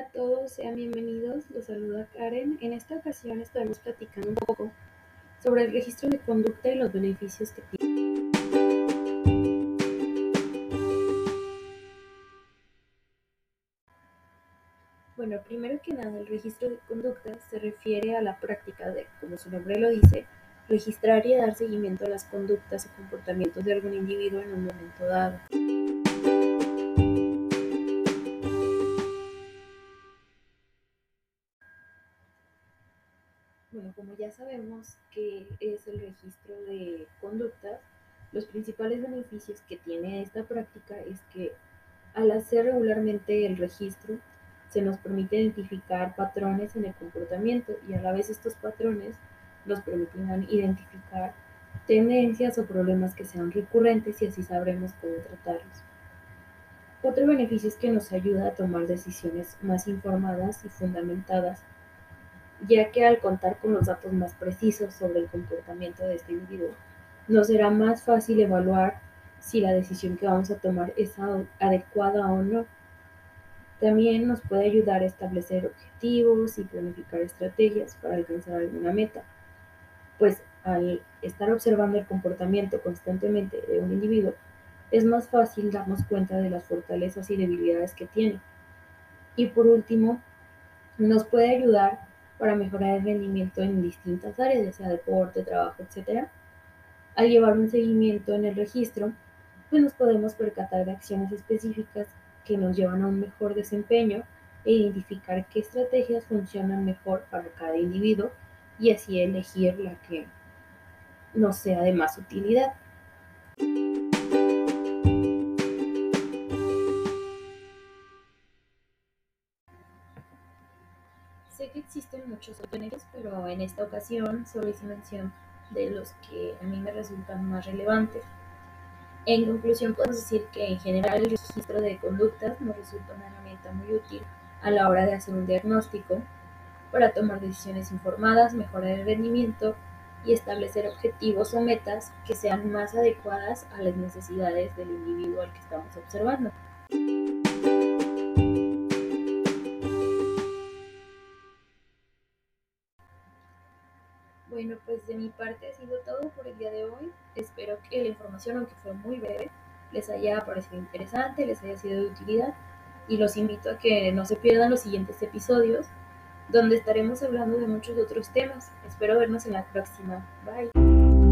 Hola a todos, sean bienvenidos. Los saluda Karen. En esta ocasión estaremos platicando un poco sobre el registro de conducta y los beneficios que tiene. Bueno, primero que nada, el registro de conducta se refiere a la práctica de, como su nombre lo dice, registrar y dar seguimiento a las conductas o comportamientos de algún individuo en un momento dado. Bueno, como ya sabemos que es el registro de conductas, los principales beneficios que tiene esta práctica es que al hacer regularmente el registro, se nos permite identificar patrones en el comportamiento y a la vez estos patrones nos permitirán identificar tendencias o problemas que sean recurrentes y así sabremos cómo tratarlos. Otro beneficio es que nos ayuda a tomar decisiones más informadas y fundamentadas ya que al contar con los datos más precisos sobre el comportamiento de este individuo, nos será más fácil evaluar si la decisión que vamos a tomar es adecuada o no. También nos puede ayudar a establecer objetivos y planificar estrategias para alcanzar alguna meta, pues al estar observando el comportamiento constantemente de un individuo, es más fácil darnos cuenta de las fortalezas y debilidades que tiene. Y por último, nos puede ayudar para mejorar el rendimiento en distintas áreas, ya sea deporte, trabajo, etc. Al llevar un seguimiento en el registro, pues nos podemos percatar de acciones específicas que nos llevan a un mejor desempeño e identificar qué estrategias funcionan mejor para cada individuo y así elegir la que nos sea de más utilidad. Sé que existen muchos beneficios, pero en esta ocasión solo hice mención de los que a mí me resultan más relevantes. En conclusión, podemos decir que en general el registro de conductas nos resulta una herramienta muy útil a la hora de hacer un diagnóstico para tomar decisiones informadas, mejorar el rendimiento y establecer objetivos o metas que sean más adecuadas a las necesidades del individuo al que estamos observando. Bueno, pues de mi parte ha sido todo por el día de hoy. Espero que la información, aunque fue muy breve, les haya parecido interesante, les haya sido de utilidad y los invito a que no se pierdan los siguientes episodios donde estaremos hablando de muchos otros temas. Espero vernos en la próxima. Bye.